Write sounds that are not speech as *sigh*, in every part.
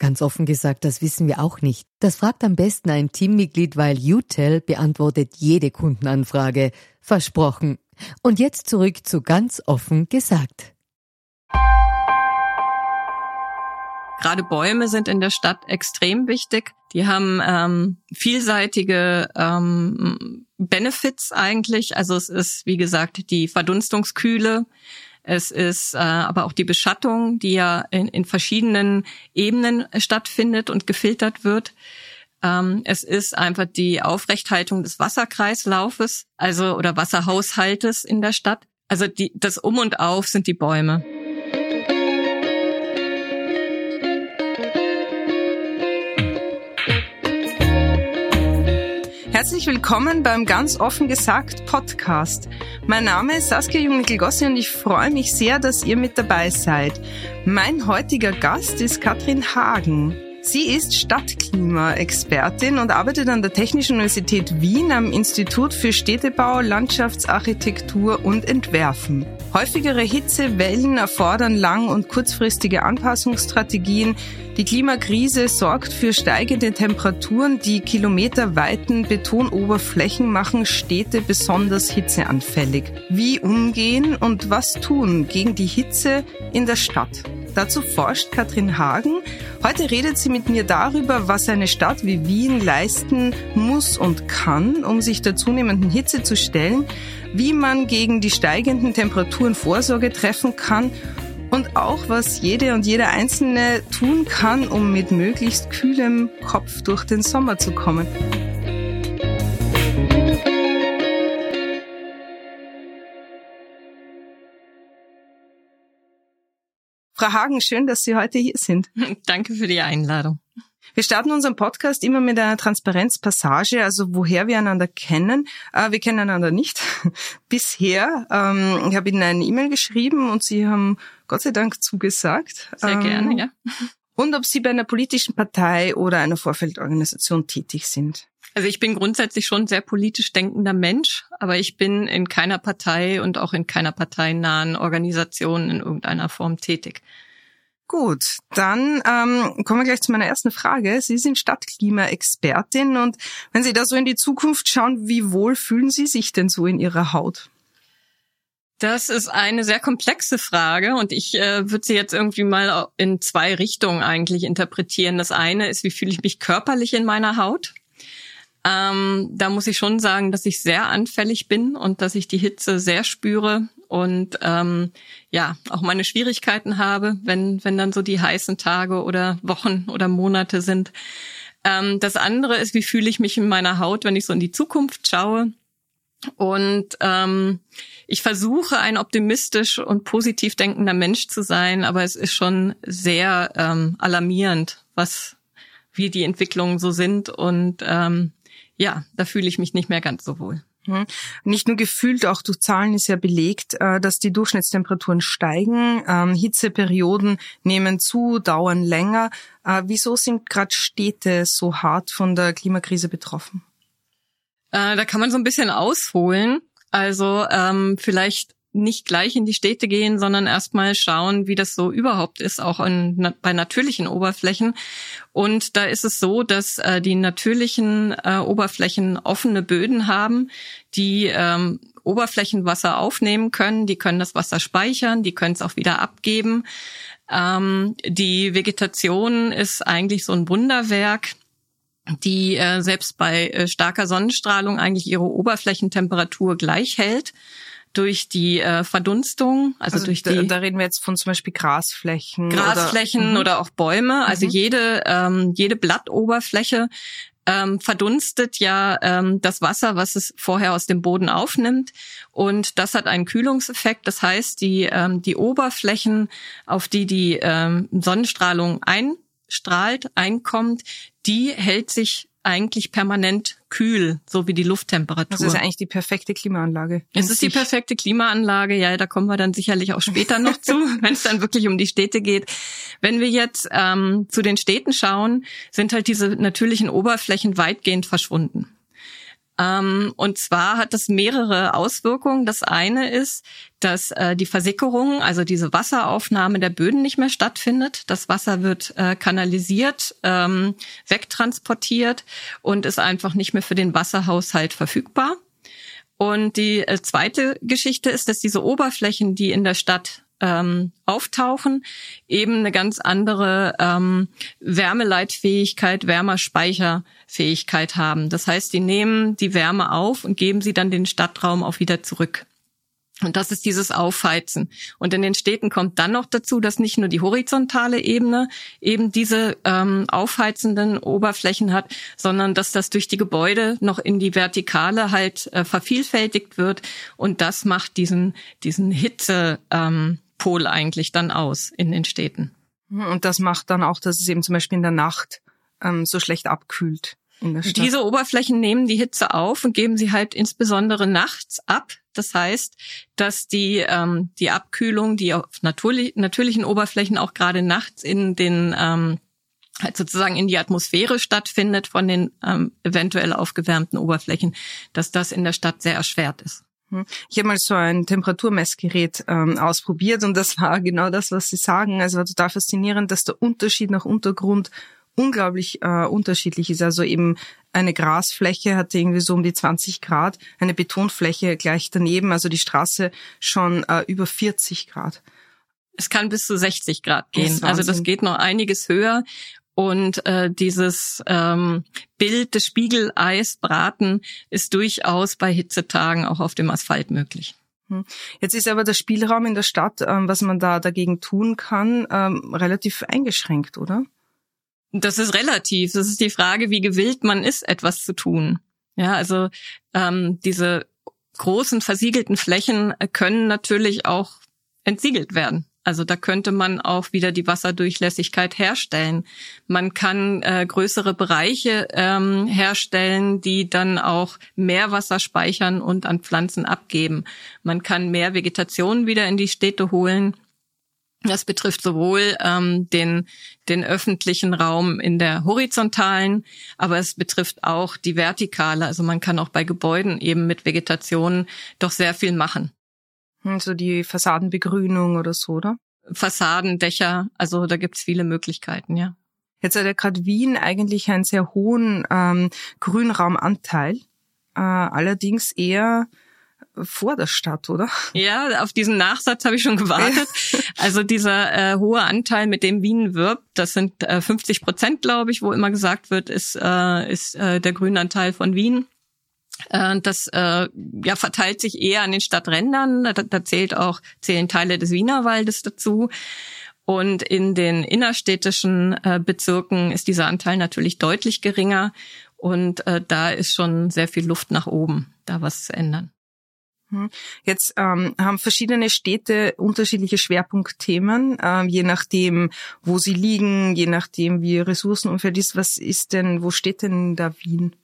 Ganz offen gesagt, das wissen wir auch nicht. Das fragt am besten ein Teammitglied, weil UTEL beantwortet jede Kundenanfrage. Versprochen. Und jetzt zurück zu ganz offen gesagt. Gerade Bäume sind in der Stadt extrem wichtig. Die haben ähm, vielseitige ähm, Benefits eigentlich. Also es ist, wie gesagt, die Verdunstungskühle. Es ist äh, aber auch die Beschattung, die ja in, in verschiedenen Ebenen stattfindet und gefiltert wird. Ähm, es ist einfach die Aufrechthaltung des Wasserkreislaufes, also oder Wasserhaushaltes in der Stadt. Also die, das Um und Auf sind die Bäume. Herzlich willkommen beim Ganz offen gesagt Podcast. Mein Name ist Saskia Jungnickel-Gossi und ich freue mich sehr, dass ihr mit dabei seid. Mein heutiger Gast ist Katrin Hagen. Sie ist Stadtklimaexpertin und arbeitet an der Technischen Universität Wien am Institut für Städtebau, Landschaftsarchitektur und Entwerfen. Häufigere Hitzewellen erfordern lang- und kurzfristige Anpassungsstrategien. Die Klimakrise sorgt für steigende Temperaturen. Die kilometerweiten Betonoberflächen machen Städte besonders hitzeanfällig. Wie umgehen und was tun gegen die Hitze in der Stadt? Dazu forscht Katrin Hagen. Heute redet sie mit mir darüber, was eine Stadt wie Wien leisten muss und kann, um sich der zunehmenden Hitze zu stellen wie man gegen die steigenden Temperaturen Vorsorge treffen kann und auch, was jede und jeder Einzelne tun kann, um mit möglichst kühlem Kopf durch den Sommer zu kommen. Frau Hagen, schön, dass Sie heute hier sind. *laughs* Danke für die Einladung. Wir starten unseren Podcast immer mit einer Transparenzpassage, also woher wir einander kennen. Äh, wir kennen einander nicht *laughs* bisher. Ähm, ich habe Ihnen eine E-Mail geschrieben und Sie haben Gott sei Dank zugesagt. Sehr ähm, gerne, ja. *laughs* Und ob Sie bei einer politischen Partei oder einer Vorfeldorganisation tätig sind. Also ich bin grundsätzlich schon sehr politisch denkender Mensch, aber ich bin in keiner Partei und auch in keiner parteinahen Organisation in irgendeiner Form tätig. Gut, dann ähm, kommen wir gleich zu meiner ersten Frage. Sie sind Stadtklimaexpertin und wenn Sie da so in die Zukunft schauen, wie wohl fühlen Sie sich denn so in Ihrer Haut? Das ist eine sehr komplexe Frage und ich äh, würde sie jetzt irgendwie mal in zwei Richtungen eigentlich interpretieren. Das eine ist, wie fühle ich mich körperlich in meiner Haut? Ähm, da muss ich schon sagen, dass ich sehr anfällig bin und dass ich die Hitze sehr spüre und ähm, ja auch meine Schwierigkeiten habe, wenn wenn dann so die heißen Tage oder Wochen oder Monate sind. Ähm, das andere ist, wie fühle ich mich in meiner Haut, wenn ich so in die Zukunft schaue. Und ähm, ich versuche, ein optimistisch und positiv denkender Mensch zu sein, aber es ist schon sehr ähm, alarmierend, was wie die Entwicklungen so sind. Und ähm, ja, da fühle ich mich nicht mehr ganz so wohl. Mhm. Nicht nur gefühlt, auch durch Zahlen ist ja belegt, äh, dass die Durchschnittstemperaturen steigen, ähm, Hitzeperioden nehmen zu, dauern länger. Äh, wieso sind gerade Städte so hart von der Klimakrise betroffen? Äh, da kann man so ein bisschen ausholen. Also ähm, vielleicht nicht gleich in die Städte gehen, sondern erstmal schauen, wie das so überhaupt ist, auch in, bei natürlichen Oberflächen. Und da ist es so, dass äh, die natürlichen äh, Oberflächen offene Böden haben, die ähm, Oberflächenwasser aufnehmen können, die können das Wasser speichern, die können es auch wieder abgeben. Ähm, die Vegetation ist eigentlich so ein Wunderwerk die äh, selbst bei äh, starker Sonnenstrahlung eigentlich ihre Oberflächentemperatur gleich hält. Durch die äh, Verdunstung, also, also durch da, die. Da reden wir jetzt von zum Beispiel Grasflächen. Grasflächen oder, mhm. oder auch Bäume. Also mhm. jede ähm, jede Blattoberfläche ähm, verdunstet ja ähm, das Wasser, was es vorher aus dem Boden aufnimmt. Und das hat einen Kühlungseffekt. Das heißt, die, ähm, die Oberflächen, auf die die ähm, Sonnenstrahlung einstrahlt, einkommt, die hält sich eigentlich permanent kühl, so wie die Lufttemperatur. Das ist eigentlich die perfekte Klimaanlage. Es ist die perfekte Klimaanlage, ja, da kommen wir dann sicherlich auch später noch *laughs* zu, wenn es dann wirklich um die Städte geht. Wenn wir jetzt ähm, zu den Städten schauen, sind halt diese natürlichen Oberflächen weitgehend verschwunden. Ähm, und zwar hat das mehrere Auswirkungen. Das eine ist, dass äh, die Versickerung, also diese Wasseraufnahme der Böden nicht mehr stattfindet. Das Wasser wird äh, kanalisiert, ähm, wegtransportiert und ist einfach nicht mehr für den Wasserhaushalt verfügbar. Und die äh, zweite Geschichte ist, dass diese Oberflächen, die in der Stadt ähm, auftauchen, eben eine ganz andere ähm, Wärmeleitfähigkeit, Wärmerspeicherfähigkeit haben. Das heißt, die nehmen die Wärme auf und geben sie dann den Stadtraum auch wieder zurück. Und das ist dieses Aufheizen. Und in den Städten kommt dann noch dazu, dass nicht nur die horizontale Ebene eben diese ähm, aufheizenden Oberflächen hat, sondern dass das durch die Gebäude noch in die Vertikale halt äh, vervielfältigt wird. Und das macht diesen, diesen Hitze, ähm, Pol eigentlich dann aus in den Städten. Und das macht dann auch, dass es eben zum Beispiel in der Nacht ähm, so schlecht abkühlt. In der Stadt. Diese Oberflächen nehmen die Hitze auf und geben sie halt insbesondere nachts ab. Das heißt, dass die, ähm, die Abkühlung, die auf natürlich, natürlichen Oberflächen auch gerade nachts in den ähm, halt sozusagen in die Atmosphäre stattfindet von den ähm, eventuell aufgewärmten Oberflächen, dass das in der Stadt sehr erschwert ist. Hm. Ich habe mal so ein Temperaturmessgerät ähm, ausprobiert und das war genau das, was Sie sagen. Also war total faszinierend, dass der Unterschied nach Untergrund unglaublich äh, unterschiedlich ist. Also eben eine Grasfläche hatte irgendwie so um die 20 Grad, eine Betonfläche gleich daneben, also die Straße schon äh, über 40 Grad. Es kann bis zu 60 Grad gehen. Das also das geht noch einiges höher. Und äh, dieses ähm, Bild des Spiegeleisbraten ist durchaus bei Hitzetagen auch auf dem Asphalt möglich. Hm. Jetzt ist aber der Spielraum in der Stadt, ähm, was man da dagegen tun kann, ähm, relativ eingeschränkt, oder? Das ist relativ. Das ist die Frage, wie gewillt man ist, etwas zu tun. Ja, also ähm, diese großen versiegelten Flächen können natürlich auch entsiegelt werden. Also da könnte man auch wieder die Wasserdurchlässigkeit herstellen. Man kann äh, größere Bereiche ähm, herstellen, die dann auch mehr Wasser speichern und an Pflanzen abgeben. Man kann mehr Vegetation wieder in die Städte holen. Das betrifft sowohl ähm, den, den öffentlichen Raum in der horizontalen, aber es betrifft auch die vertikale. Also man kann auch bei Gebäuden eben mit Vegetation doch sehr viel machen. Hm, so die Fassadenbegrünung oder so, oder? Fassadendächer, also da gibt's viele Möglichkeiten, ja. Jetzt hat ja gerade Wien eigentlich einen sehr hohen ähm, Grünraumanteil, äh, allerdings eher vor der Stadt, oder? Ja, auf diesen Nachsatz habe ich schon gewartet. *laughs* Also dieser äh, hohe Anteil, mit dem Wien wirbt, das sind äh, 50 Prozent, glaube ich, wo immer gesagt wird, ist, äh, ist äh, der Grünanteil von Wien. Äh, das äh, ja, verteilt sich eher an den Stadträndern. Da, da zählt auch, zählen Teile des Wienerwaldes dazu. Und in den innerstädtischen äh, Bezirken ist dieser Anteil natürlich deutlich geringer. Und äh, da ist schon sehr viel Luft nach oben, da was zu ändern. Hm. Jetzt ähm, haben verschiedene Städte unterschiedliche Schwerpunktthemen, äh, je nachdem, wo sie liegen, je nachdem, wie ihr Ressourcenumfeld ist. Was ist denn, wo steht denn da Wien?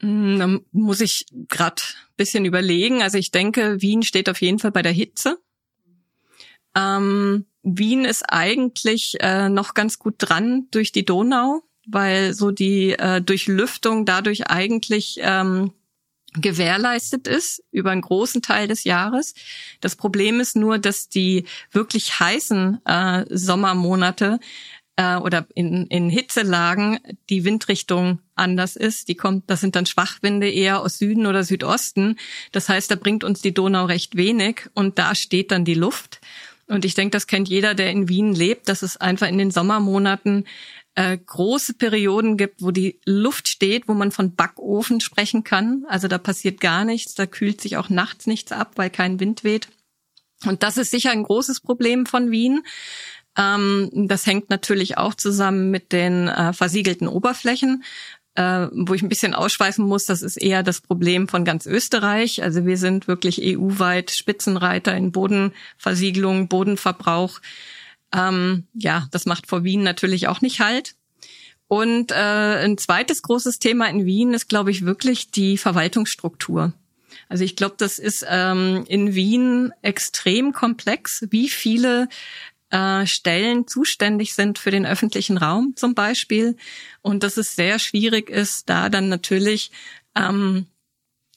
Hm, da muss ich gerade bisschen überlegen. Also ich denke, Wien steht auf jeden Fall bei der Hitze. Ähm, Wien ist eigentlich äh, noch ganz gut dran durch die Donau, weil so die äh, Durchlüftung dadurch eigentlich ähm, gewährleistet ist über einen großen Teil des Jahres. Das Problem ist nur, dass die wirklich heißen äh, Sommermonate äh, oder in, in Hitzelagen die Windrichtung anders ist. Die kommt, das sind dann Schwachwinde eher aus Süden oder Südosten. Das heißt, da bringt uns die Donau recht wenig und da steht dann die Luft. Und ich denke, das kennt jeder, der in Wien lebt, dass es einfach in den Sommermonaten äh, große Perioden gibt, wo die Luft steht, wo man von Backofen sprechen kann. Also da passiert gar nichts, da kühlt sich auch nachts nichts ab, weil kein Wind weht. Und das ist sicher ein großes Problem von Wien. Ähm, das hängt natürlich auch zusammen mit den äh, versiegelten Oberflächen. Äh, wo ich ein bisschen ausschweifen muss, das ist eher das Problem von ganz Österreich. Also wir sind wirklich EU-weit Spitzenreiter in Bodenversiegelung, Bodenverbrauch. Ähm, ja, das macht vor Wien natürlich auch nicht halt. Und äh, ein zweites großes Thema in Wien ist, glaube ich, wirklich die Verwaltungsstruktur. Also ich glaube, das ist ähm, in Wien extrem komplex, wie viele äh, Stellen zuständig sind für den öffentlichen Raum zum Beispiel. Und dass es sehr schwierig ist, da dann natürlich ähm,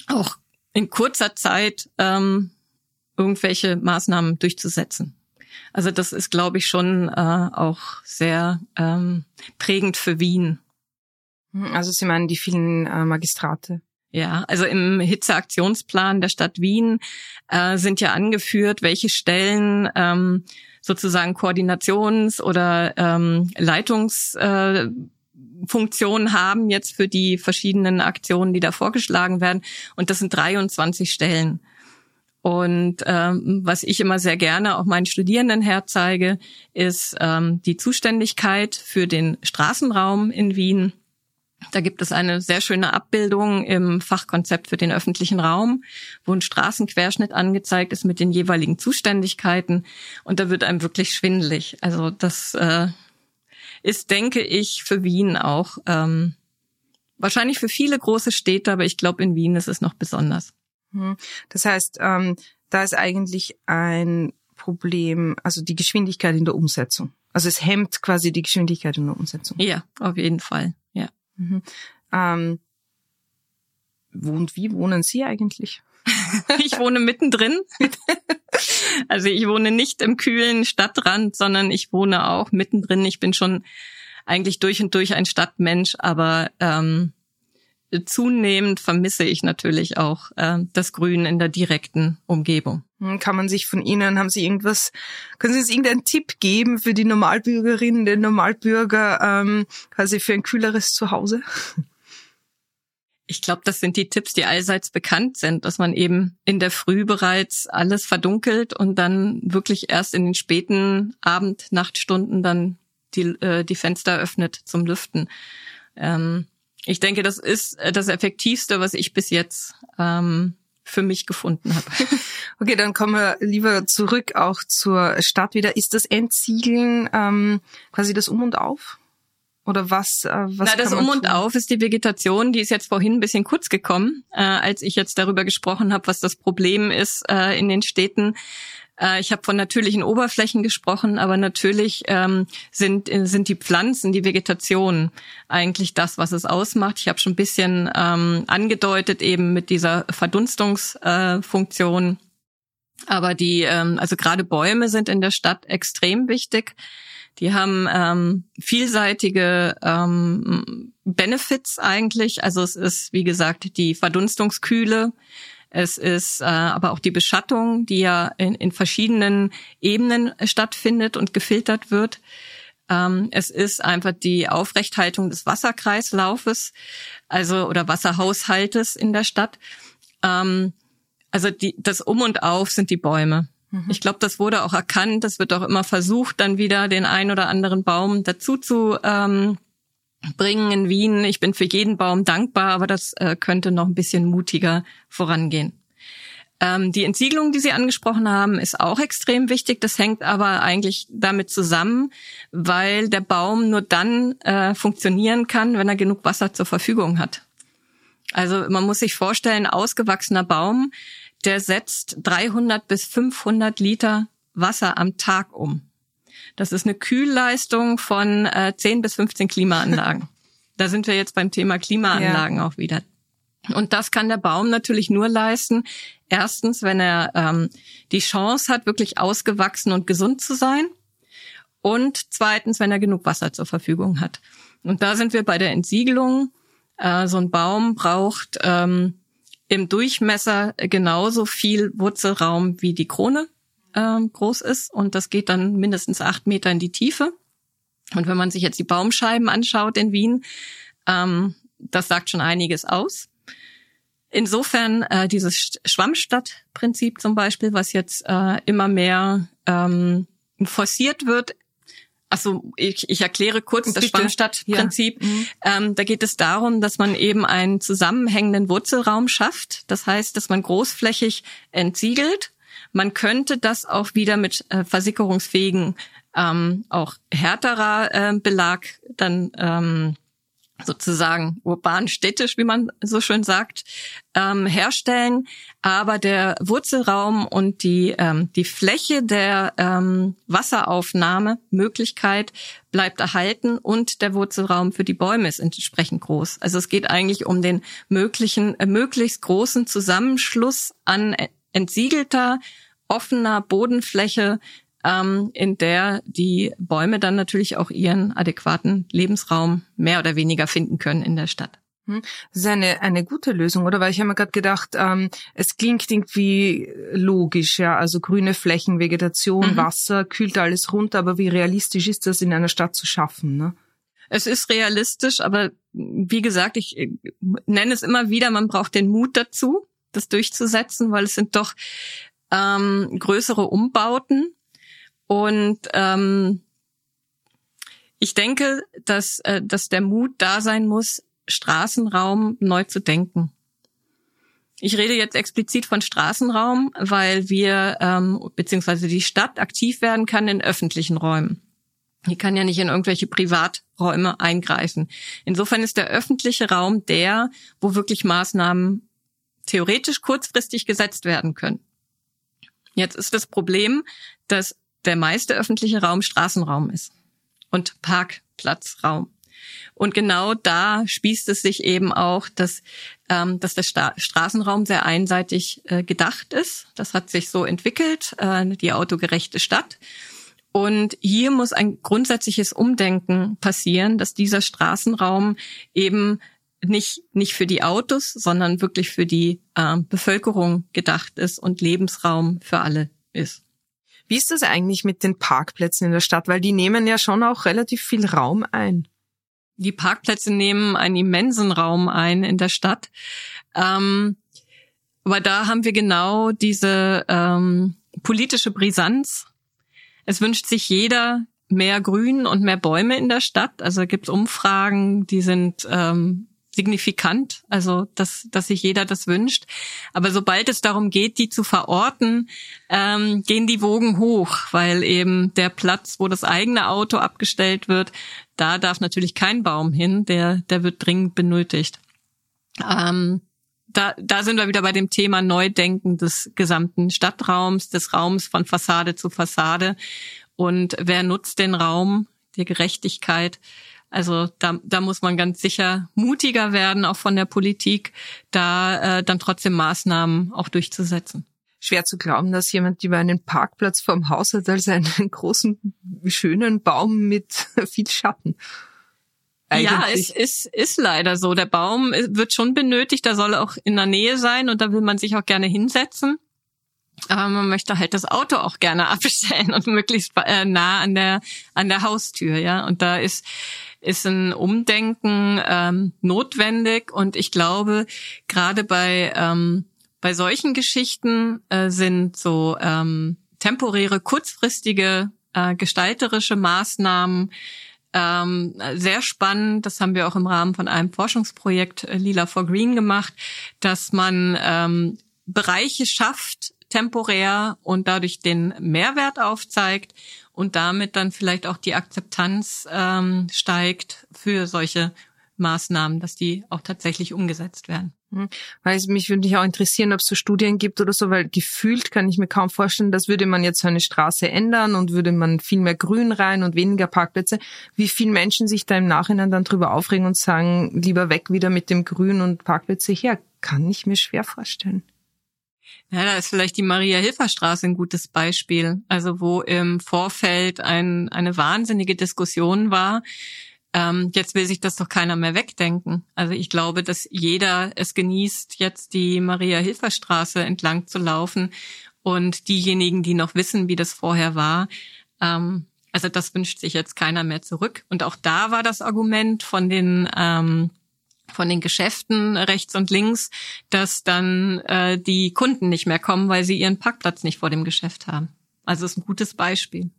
auch in kurzer Zeit ähm, irgendwelche Maßnahmen durchzusetzen. Also das ist, glaube ich, schon äh, auch sehr ähm, prägend für Wien. Also Sie meinen die vielen äh, Magistrate? Ja, also im Hitzeaktionsplan der Stadt Wien äh, sind ja angeführt, welche Stellen ähm, sozusagen Koordinations- oder ähm, Leitungsfunktionen äh, haben jetzt für die verschiedenen Aktionen, die da vorgeschlagen werden. Und das sind 23 Stellen. Und ähm, was ich immer sehr gerne auch meinen Studierenden herzeige, ist ähm, die Zuständigkeit für den Straßenraum in Wien da gibt es eine sehr schöne Abbildung im Fachkonzept für den öffentlichen Raum, wo ein Straßenquerschnitt angezeigt ist mit den jeweiligen Zuständigkeiten. Und da wird einem wirklich schwindelig. Also das äh, ist, denke ich, für Wien auch ähm, wahrscheinlich für viele große Städte, aber ich glaube, in Wien ist es noch besonders. Hm. Das heißt, ähm, da ist eigentlich ein Problem, also die Geschwindigkeit in der Umsetzung. Also es hemmt quasi die Geschwindigkeit in der Umsetzung. Ja, auf jeden Fall. Ja. Mhm. Ähm, wohnt wie wohnen Sie eigentlich? *laughs* ich wohne mittendrin. *laughs* also ich wohne nicht im kühlen Stadtrand, sondern ich wohne auch mittendrin. Ich bin schon eigentlich durch und durch ein Stadtmensch, aber ähm, zunehmend vermisse ich natürlich auch äh, das Grün in der direkten Umgebung. Hm, kann man sich von Ihnen, haben Sie irgendwas, können Sie uns irgendeinen Tipp geben für die Normalbürgerinnen, den Normalbürger, ähm, quasi für ein kühleres Zuhause? Ich glaube, das sind die Tipps, die allseits bekannt sind, dass man eben in der Früh bereits alles verdunkelt und dann wirklich erst in den späten Abend, Nachtstunden dann die, äh, die Fenster öffnet zum Lüften. Ähm, ich denke, das ist äh, das Effektivste, was ich bis jetzt ähm, für mich gefunden habe. *laughs* Okay, dann kommen wir lieber zurück auch zur Stadt wieder. Ist das Entsiegeln ähm, quasi das Um und Auf? Oder was? Äh, was Na, das Um und Auf ist die Vegetation, die ist jetzt vorhin ein bisschen kurz gekommen, äh, als ich jetzt darüber gesprochen habe, was das Problem ist äh, in den Städten. Äh, ich habe von natürlichen Oberflächen gesprochen, aber natürlich ähm, sind, sind die Pflanzen, die Vegetation eigentlich das, was es ausmacht. Ich habe schon ein bisschen ähm, angedeutet eben mit dieser Verdunstungsfunktion. Äh, aber die, ähm, also gerade Bäume sind in der Stadt extrem wichtig. Die haben ähm, vielseitige ähm, Benefits eigentlich. Also es ist, wie gesagt, die Verdunstungskühle. Es ist äh, aber auch die Beschattung, die ja in, in verschiedenen Ebenen stattfindet und gefiltert wird. Ähm, es ist einfach die Aufrechthaltung des Wasserkreislaufes, also oder Wasserhaushaltes in der Stadt. Ähm, also die, das Um und Auf sind die Bäume. Mhm. Ich glaube, das wurde auch erkannt. Es wird auch immer versucht, dann wieder den ein oder anderen Baum dazu zu ähm, bringen in Wien. Ich bin für jeden Baum dankbar, aber das äh, könnte noch ein bisschen mutiger vorangehen. Ähm, die Entsiegelung, die Sie angesprochen haben, ist auch extrem wichtig. Das hängt aber eigentlich damit zusammen, weil der Baum nur dann äh, funktionieren kann, wenn er genug Wasser zur Verfügung hat. Also man muss sich vorstellen, ausgewachsener Baum, der setzt 300 bis 500 Liter Wasser am Tag um. Das ist eine Kühlleistung von äh, 10 bis 15 Klimaanlagen. *laughs* da sind wir jetzt beim Thema Klimaanlagen ja. auch wieder. Und das kann der Baum natürlich nur leisten. Erstens, wenn er ähm, die Chance hat, wirklich ausgewachsen und gesund zu sein. Und zweitens, wenn er genug Wasser zur Verfügung hat. Und da sind wir bei der Entsiegelung. Äh, so ein Baum braucht ähm, im Durchmesser genauso viel Wurzelraum wie die Krone. Äh, groß ist und das geht dann mindestens acht Meter in die Tiefe. Und wenn man sich jetzt die Baumscheiben anschaut in Wien, ähm, das sagt schon einiges aus. Insofern äh, dieses Schwammstadtprinzip zum Beispiel, was jetzt äh, immer mehr ähm, forciert wird. Also ich, ich erkläre kurz das, das Schwammstadtprinzip. Ja. Mhm. Ähm, da geht es darum, dass man eben einen zusammenhängenden Wurzelraum schafft. Das heißt, dass man großflächig entsiegelt. Man könnte das auch wieder mit äh, versickerungsfähigen, ähm, auch härterer äh, Belag dann ähm, sozusagen urban städtisch, wie man so schön sagt, ähm, herstellen. Aber der Wurzelraum und die, ähm, die Fläche der ähm, Wasseraufnahme Möglichkeit bleibt erhalten und der Wurzelraum für die Bäume ist entsprechend groß. Also es geht eigentlich um den möglichen, äh, möglichst großen Zusammenschluss an entsiegelter, offener Bodenfläche ähm, in der die Bäume dann natürlich auch ihren adäquaten Lebensraum mehr oder weniger finden können in der Stadt. Hm. Das ist eine, eine gute Lösung, oder? Weil ich habe mir gerade gedacht, ähm, es klingt irgendwie logisch, ja. Also grüne Flächen, Vegetation, mhm. Wasser, kühlt alles runter, aber wie realistisch ist das in einer Stadt zu schaffen, ne? Es ist realistisch, aber wie gesagt, ich äh, nenne es immer wieder, man braucht den Mut dazu, das durchzusetzen, weil es sind doch ähm, größere Umbauten und ähm, ich denke, dass, äh, dass der Mut da sein muss, Straßenraum neu zu denken. Ich rede jetzt explizit von Straßenraum, weil wir ähm, beziehungsweise die Stadt aktiv werden kann in öffentlichen Räumen. Die kann ja nicht in irgendwelche Privaträume eingreifen. Insofern ist der öffentliche Raum der, wo wirklich Maßnahmen theoretisch kurzfristig gesetzt werden können. Jetzt ist das Problem, dass der meiste öffentliche Raum Straßenraum ist und Parkplatzraum. Und genau da spießt es sich eben auch, dass, ähm, dass der Sta Straßenraum sehr einseitig äh, gedacht ist. Das hat sich so entwickelt, äh, die autogerechte Stadt. Und hier muss ein grundsätzliches Umdenken passieren, dass dieser Straßenraum eben nicht, nicht für die Autos, sondern wirklich für die äh, Bevölkerung gedacht ist und Lebensraum für alle ist. Wie ist das eigentlich mit den Parkplätzen in der Stadt? Weil die nehmen ja schon auch relativ viel Raum ein. Die Parkplätze nehmen einen immensen Raum ein in der Stadt. Ähm, aber da haben wir genau diese ähm, politische Brisanz. Es wünscht sich jeder mehr Grün und mehr Bäume in der Stadt. Also gibt es Umfragen, die sind ähm, signifikant, also dass, dass sich jeder das wünscht. Aber sobald es darum geht, die zu verorten, ähm, gehen die Wogen hoch, weil eben der Platz, wo das eigene Auto abgestellt wird, da darf natürlich kein Baum hin, der, der wird dringend benötigt. Ähm, da, da sind wir wieder bei dem Thema Neudenken des gesamten Stadtraums, des Raums von Fassade zu Fassade. Und wer nutzt den Raum der Gerechtigkeit? Also da, da muss man ganz sicher mutiger werden, auch von der Politik, da äh, dann trotzdem Maßnahmen auch durchzusetzen. Schwer zu glauben, dass jemand über einen Parkplatz vorm Haus hat als einen *laughs* großen, schönen Baum mit *laughs* viel Schatten. Eigentlich. Ja, es ist, ist leider so. Der Baum wird schon benötigt, da soll auch in der Nähe sein und da will man sich auch gerne hinsetzen. Aber man möchte halt das Auto auch gerne *laughs* abstellen und möglichst äh, nah an der an der Haustür, ja. Und da ist ist ein Umdenken ähm, notwendig. Und ich glaube, gerade bei, ähm, bei solchen Geschichten äh, sind so ähm, temporäre, kurzfristige äh, gestalterische Maßnahmen ähm, sehr spannend. Das haben wir auch im Rahmen von einem Forschungsprojekt äh, Lila for Green gemacht, dass man ähm, Bereiche schafft, temporär und dadurch den Mehrwert aufzeigt und damit dann vielleicht auch die Akzeptanz ähm, steigt für solche Maßnahmen, dass die auch tatsächlich umgesetzt werden. Hm. Weil mich würde mich auch interessieren, ob es so Studien gibt oder so, weil gefühlt kann ich mir kaum vorstellen, dass würde man jetzt so eine Straße ändern und würde man viel mehr Grün rein und weniger Parkplätze, wie viele Menschen sich da im Nachhinein dann drüber aufregen und sagen, lieber weg wieder mit dem Grün und Parkplätze her, kann ich mir schwer vorstellen. Ja, da ist vielleicht die Maria-Hilfer-Straße ein gutes Beispiel. Also wo im Vorfeld ein, eine wahnsinnige Diskussion war. Ähm, jetzt will sich das doch keiner mehr wegdenken. Also ich glaube, dass jeder es genießt, jetzt die Maria-Hilfer-Straße entlang zu laufen Und diejenigen, die noch wissen, wie das vorher war, ähm, also das wünscht sich jetzt keiner mehr zurück. Und auch da war das Argument von den ähm, von den Geschäften rechts und links, dass dann äh, die Kunden nicht mehr kommen, weil sie ihren Parkplatz nicht vor dem Geschäft haben. Also ist ein gutes Beispiel.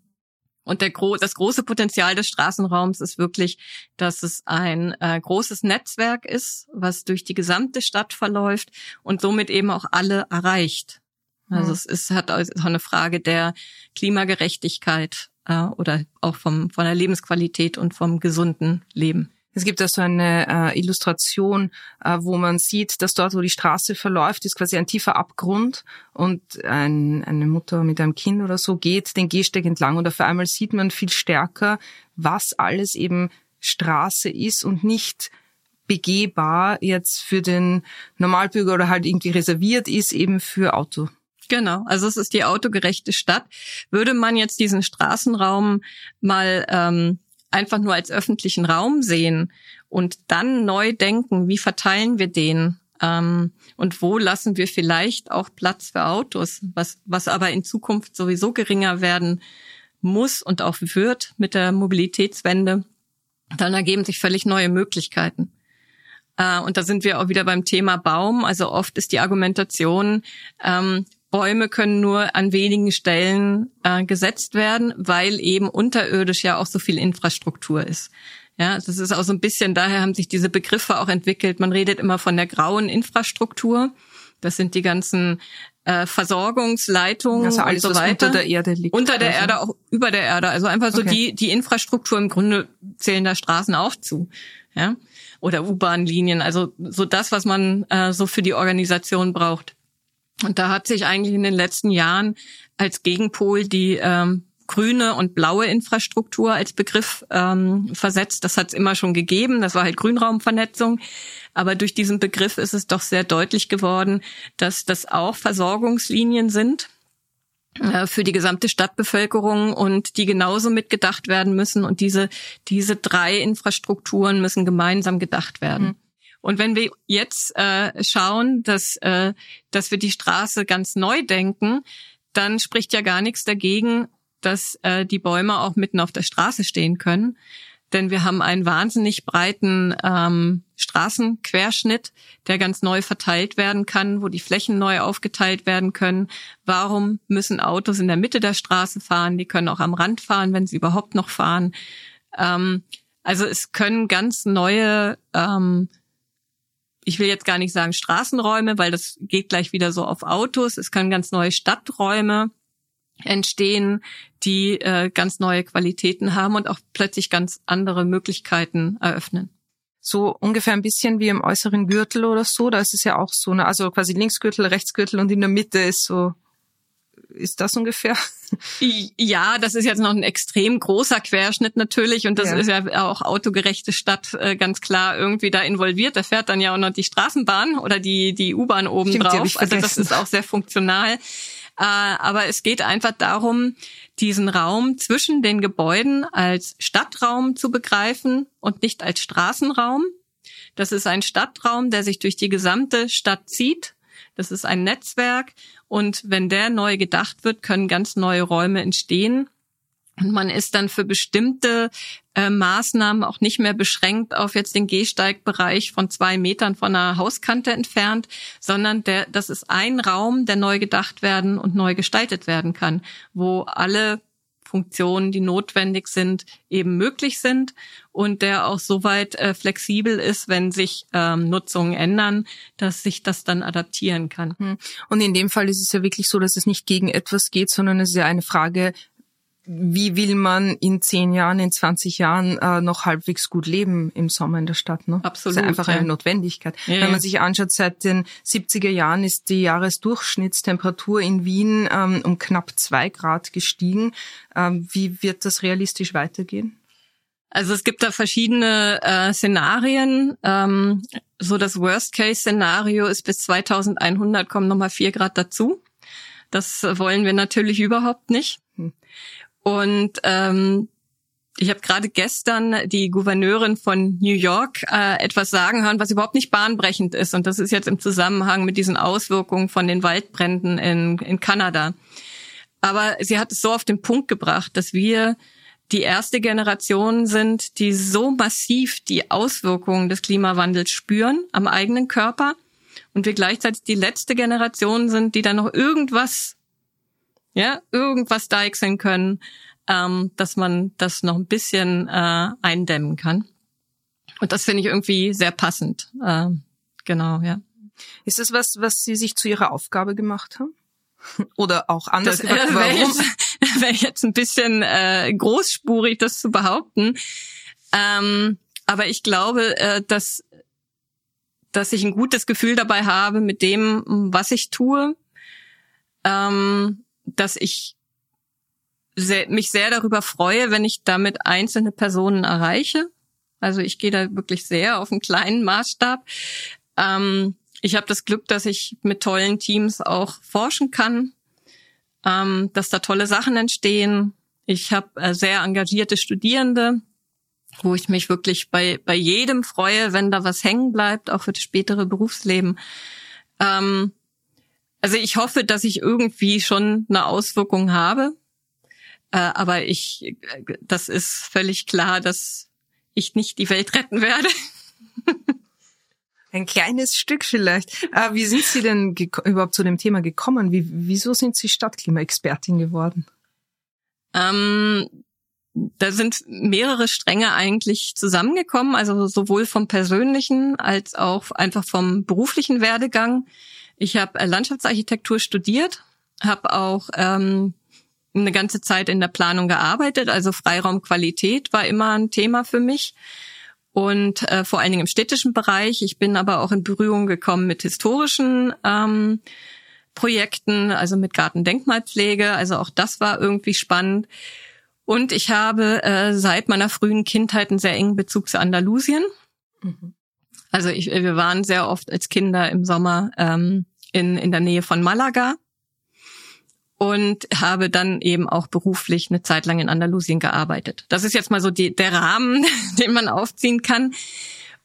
Und der gro das große Potenzial des Straßenraums ist wirklich, dass es ein äh, großes Netzwerk ist, was durch die gesamte Stadt verläuft und somit eben auch alle erreicht. Also mhm. es ist, hat auch eine Frage der Klimagerechtigkeit äh, oder auch vom, von der Lebensqualität und vom gesunden Leben. Es gibt also eine äh, Illustration, äh, wo man sieht, dass dort, wo die Straße verläuft, ist quasi ein tiefer Abgrund und ein, eine Mutter mit einem Kind oder so geht den Gehsteig entlang und auf einmal sieht man viel stärker, was alles eben Straße ist und nicht begehbar jetzt für den Normalbürger oder halt irgendwie reserviert ist eben für Auto. Genau, also es ist die autogerechte Stadt. Würde man jetzt diesen Straßenraum mal ähm, einfach nur als öffentlichen Raum sehen und dann neu denken, wie verteilen wir den ähm, und wo lassen wir vielleicht auch Platz für Autos, was, was aber in Zukunft sowieso geringer werden muss und auch wird mit der Mobilitätswende, dann ergeben sich völlig neue Möglichkeiten. Äh, und da sind wir auch wieder beim Thema Baum. Also oft ist die Argumentation, ähm, Bäume können nur an wenigen Stellen äh, gesetzt werden, weil eben unterirdisch ja auch so viel Infrastruktur ist. Ja, das ist auch so ein bisschen, daher haben sich diese Begriffe auch entwickelt. Man redet immer von der grauen Infrastruktur. Das sind die ganzen äh, Versorgungsleitungen also alles, und so weiter. unter der Erde liegt. Unter der also. Erde, auch über der Erde. Also einfach so okay. die, die Infrastruktur im Grunde zählen da Straßen auch zu. Ja, oder U-Bahn-Linien. Also so das, was man äh, so für die Organisation braucht. Und da hat sich eigentlich in den letzten Jahren als Gegenpol die ähm, grüne und blaue Infrastruktur als Begriff ähm, versetzt. Das hat es immer schon gegeben. Das war halt Grünraumvernetzung. Aber durch diesen Begriff ist es doch sehr deutlich geworden, dass das auch Versorgungslinien sind äh, für die gesamte Stadtbevölkerung und die genauso mitgedacht werden müssen. Und diese, diese drei Infrastrukturen müssen gemeinsam gedacht werden. Mhm. Und wenn wir jetzt äh, schauen, dass, äh, dass wir die Straße ganz neu denken, dann spricht ja gar nichts dagegen, dass äh, die Bäume auch mitten auf der Straße stehen können. Denn wir haben einen wahnsinnig breiten ähm, Straßenquerschnitt, der ganz neu verteilt werden kann, wo die Flächen neu aufgeteilt werden können. Warum müssen Autos in der Mitte der Straße fahren? Die können auch am Rand fahren, wenn sie überhaupt noch fahren. Ähm, also es können ganz neue ähm, ich will jetzt gar nicht sagen Straßenräume, weil das geht gleich wieder so auf Autos. Es können ganz neue Stadträume entstehen, die äh, ganz neue Qualitäten haben und auch plötzlich ganz andere Möglichkeiten eröffnen. So ungefähr ein bisschen wie im äußeren Gürtel oder so. Da ist es ja auch so, ne? also quasi Linksgürtel, Rechtsgürtel und in der Mitte ist so ist das ungefähr? Ja, das ist jetzt noch ein extrem großer Querschnitt natürlich und das ja. ist ja auch autogerechte Stadt äh, ganz klar irgendwie da involviert. Da fährt dann ja auch noch die Straßenbahn oder die die U-Bahn oben Stimmt, drauf. Also das ist auch sehr funktional. Äh, aber es geht einfach darum, diesen Raum zwischen den Gebäuden als Stadtraum zu begreifen und nicht als Straßenraum. Das ist ein Stadtraum, der sich durch die gesamte Stadt zieht. Das ist ein Netzwerk und wenn der neu gedacht wird, können ganz neue Räume entstehen. Und man ist dann für bestimmte äh, Maßnahmen auch nicht mehr beschränkt auf jetzt den Gehsteigbereich von zwei Metern von einer Hauskante entfernt, sondern der, das ist ein Raum, der neu gedacht werden und neu gestaltet werden kann, wo alle Funktionen, die notwendig sind, eben möglich sind und der auch soweit äh, flexibel ist, wenn sich ähm, Nutzungen ändern, dass sich das dann adaptieren kann. Hm. Und in dem Fall ist es ja wirklich so, dass es nicht gegen etwas geht, sondern es ist ja eine Frage, wie will man in zehn Jahren, in 20 Jahren äh, noch halbwegs gut leben im Sommer in der Stadt? Ne? Absolut. Das ist einfach ja. eine Notwendigkeit. Ja, Wenn man sich anschaut, seit den 70er Jahren ist die Jahresdurchschnittstemperatur in Wien ähm, um knapp zwei Grad gestiegen. Ähm, wie wird das realistisch weitergehen? Also es gibt da verschiedene äh, Szenarien. Ähm, so das Worst-Case-Szenario ist bis 2100 kommen nochmal vier Grad dazu. Das wollen wir natürlich überhaupt nicht. Und ähm, ich habe gerade gestern die Gouverneurin von New York äh, etwas sagen hören, was überhaupt nicht bahnbrechend ist. Und das ist jetzt im Zusammenhang mit diesen Auswirkungen von den Waldbränden in, in Kanada. Aber sie hat es so auf den Punkt gebracht, dass wir die erste Generation sind, die so massiv die Auswirkungen des Klimawandels spüren am eigenen Körper und wir gleichzeitig die letzte Generation sind, die dann noch irgendwas, ja, irgendwas deichseln können, ähm, dass man das noch ein bisschen äh, eindämmen kann. Und das finde ich irgendwie sehr passend. Äh, genau, ja. Ist das was, was Sie sich zu Ihrer Aufgabe gemacht haben? *laughs* Oder auch anders das, gefragt, warum? Wäre *laughs* wär jetzt ein bisschen äh, großspurig, das zu behaupten. Ähm, aber ich glaube, äh, dass, dass ich ein gutes Gefühl dabei habe mit dem, was ich tue, ähm, dass ich sehr, mich sehr darüber freue, wenn ich damit einzelne Personen erreiche. Also ich gehe da wirklich sehr auf einen kleinen Maßstab. Ähm, ich habe das Glück, dass ich mit tollen Teams auch forschen kann, ähm, dass da tolle Sachen entstehen. Ich habe äh, sehr engagierte Studierende, wo ich mich wirklich bei, bei jedem freue, wenn da was hängen bleibt, auch für das spätere Berufsleben. Ähm, also ich hoffe, dass ich irgendwie schon eine Auswirkung habe. Äh, aber ich, das ist völlig klar, dass ich nicht die Welt retten werde. *laughs* Ein kleines Stück vielleicht. Äh, wie sind Sie denn überhaupt zu dem Thema gekommen? Wie, wieso sind Sie Stadtklimaexpertin geworden? Ähm, da sind mehrere Stränge eigentlich zusammengekommen, also sowohl vom persönlichen als auch einfach vom beruflichen Werdegang. Ich habe Landschaftsarchitektur studiert, habe auch ähm, eine ganze Zeit in der Planung gearbeitet, also Freiraumqualität war immer ein Thema für mich und äh, vor allen Dingen im städtischen Bereich. Ich bin aber auch in Berührung gekommen mit historischen ähm, Projekten, also mit Gartendenkmalpflege. Also auch das war irgendwie spannend. Und ich habe äh, seit meiner frühen Kindheit einen sehr engen Bezug zu Andalusien. Mhm. Also ich, wir waren sehr oft als Kinder im Sommer ähm, in, in der Nähe von Malaga und habe dann eben auch beruflich eine Zeit lang in Andalusien gearbeitet. Das ist jetzt mal so die, der Rahmen, *laughs* den man aufziehen kann.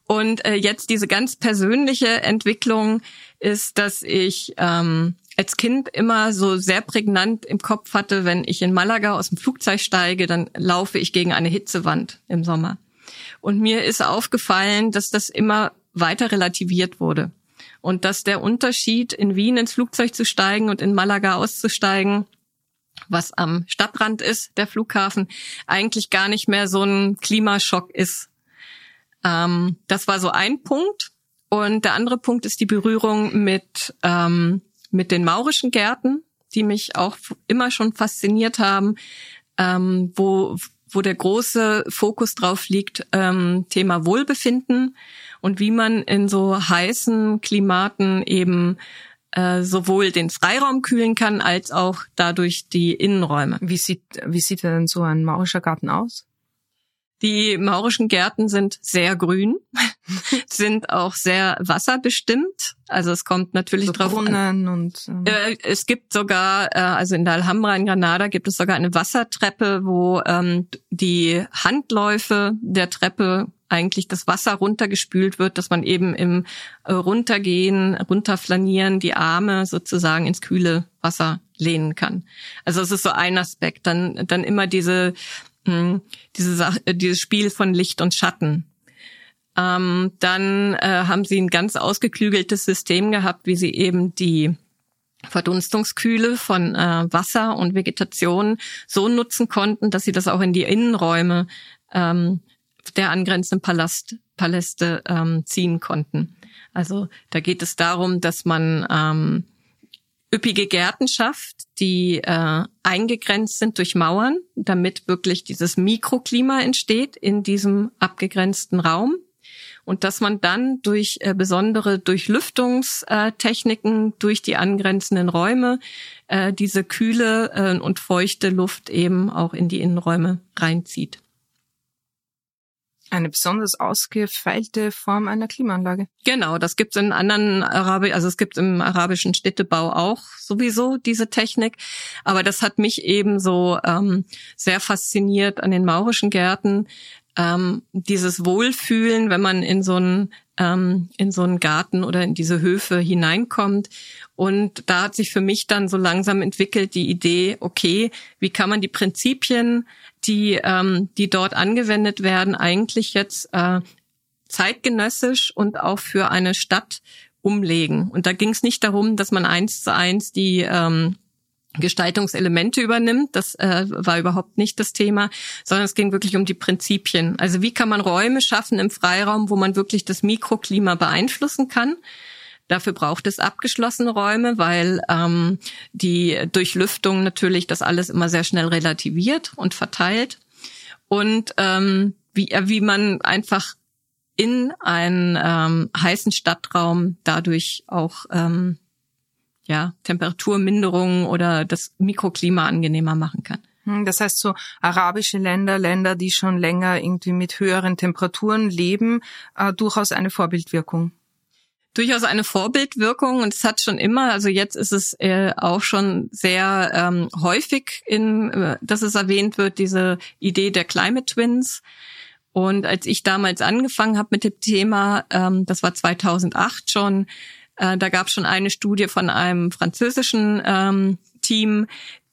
Und äh, jetzt diese ganz persönliche Entwicklung ist, dass ich ähm, als Kind immer so sehr prägnant im Kopf hatte, wenn ich in Malaga aus dem Flugzeug steige, dann laufe ich gegen eine Hitzewand im Sommer. Und mir ist aufgefallen, dass das immer weiter relativiert wurde und dass der Unterschied in Wien ins Flugzeug zu steigen und in Malaga auszusteigen, was am Stadtrand ist, der Flughafen, eigentlich gar nicht mehr so ein Klimaschock ist. Ähm, das war so ein Punkt. Und der andere Punkt ist die Berührung mit, ähm, mit den maurischen Gärten, die mich auch immer schon fasziniert haben, ähm, wo, wo der große Fokus drauf liegt, ähm, Thema Wohlbefinden und wie man in so heißen Klimaten eben äh, sowohl den Freiraum kühlen kann, als auch dadurch die Innenräume. Wie sieht, wie sieht denn so ein maurischer Garten aus? Die maurischen Gärten sind sehr grün, *laughs* sind auch sehr wasserbestimmt. Also es kommt natürlich so drauf Brunnen an. Und, ähm. äh, es gibt sogar, äh, also in der Alhambra in Granada gibt es sogar eine Wassertreppe, wo ähm, die Handläufe der Treppe eigentlich das Wasser runtergespült wird, dass man eben im äh, Runtergehen, Runterflanieren die Arme sozusagen ins kühle Wasser lehnen kann. Also es ist so ein Aspekt. Dann, dann immer diese, mh, hm, diese Sache, äh, dieses Spiel von Licht und Schatten. Ähm, dann äh, haben sie ein ganz ausgeklügeltes System gehabt, wie sie eben die Verdunstungskühle von äh, Wasser und Vegetation so nutzen konnten, dass sie das auch in die Innenräume ähm, der angrenzenden Palast, Paläste ähm, ziehen konnten. Also da geht es darum, dass man ähm, üppige Gärten schafft, die äh, eingegrenzt sind durch Mauern, damit wirklich dieses Mikroklima entsteht in diesem abgegrenzten Raum und dass man dann durch äh, besondere Durchlüftungstechniken durch die angrenzenden Räume äh, diese kühle äh, und feuchte Luft eben auch in die Innenräume reinzieht. Eine besonders ausgefeilte Form einer Klimaanlage. Genau, das gibt es in anderen Arabi, also es gibt im arabischen Städtebau auch sowieso diese Technik. Aber das hat mich eben so ähm, sehr fasziniert an den maurischen Gärten. Ähm, dieses Wohlfühlen, wenn man in so einen ähm, in so einen Garten oder in diese Höfe hineinkommt. Und da hat sich für mich dann so langsam entwickelt die Idee, okay, wie kann man die Prinzipien die, ähm, die dort angewendet werden, eigentlich jetzt äh, zeitgenössisch und auch für eine Stadt umlegen. Und da ging es nicht darum, dass man eins zu eins die ähm, Gestaltungselemente übernimmt. Das äh, war überhaupt nicht das Thema, sondern es ging wirklich um die Prinzipien. Also wie kann man Räume schaffen im Freiraum, wo man wirklich das Mikroklima beeinflussen kann? Dafür braucht es abgeschlossene Räume, weil ähm, die Durchlüftung natürlich das alles immer sehr schnell relativiert und verteilt. Und ähm, wie, äh, wie man einfach in einen ähm, heißen Stadtraum dadurch auch ähm, ja, Temperaturminderungen oder das Mikroklima angenehmer machen kann. Hm, das heißt, so arabische Länder, Länder, die schon länger irgendwie mit höheren Temperaturen leben, äh, durchaus eine Vorbildwirkung durchaus eine Vorbildwirkung und es hat schon immer, also jetzt ist es äh, auch schon sehr ähm, häufig in, äh, dass es erwähnt wird, diese Idee der Climate Twins. Und als ich damals angefangen habe mit dem Thema, ähm, das war 2008 schon, äh, da gab es schon eine Studie von einem französischen ähm, Team,